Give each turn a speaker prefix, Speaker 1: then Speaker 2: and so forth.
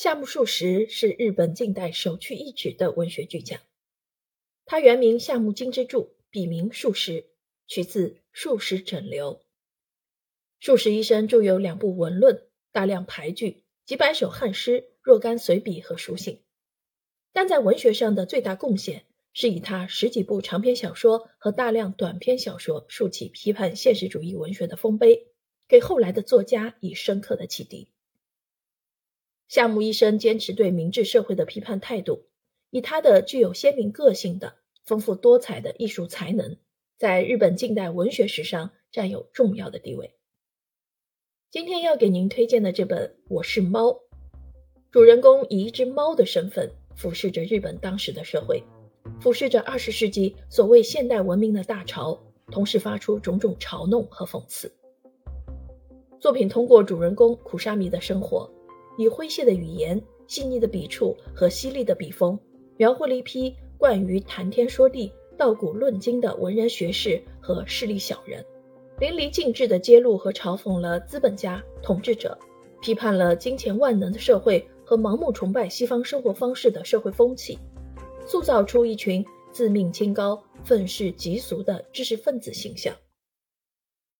Speaker 1: 夏目漱石是日本近代首屈一指的文学巨匠。他原名夏目金之助，笔名漱石，取自漱石整流。漱石一生著有两部文论、大量俳句、几百首汉诗、若干随笔和书信。但在文学上的最大贡献，是以他十几部长篇小说和大量短篇小说竖起批判现实主义文学的丰碑，给后来的作家以深刻的启迪。夏目一生坚持对明治社会的批判态度，以他的具有鲜明个性的丰富多彩的艺术才能，在日本近代文学史上占有重要的地位。今天要给您推荐的这本《我是猫》，主人公以一只猫的身份俯视着日本当时的社会，俯视着二十世纪所谓现代文明的大潮，同时发出种种嘲弄和讽刺。作品通过主人公苦沙弥的生活。以诙谐的语言、细腻的笔触和犀利的笔锋，描绘了一批惯于谈天说地、道古论今的文人学士和势利小人，淋漓尽致地揭露和嘲讽了资本家、统治者，批判了金钱万能的社会和盲目崇拜西方生活方式的社会风气，塑造出一群自命清高、愤世嫉俗的知识分子形象。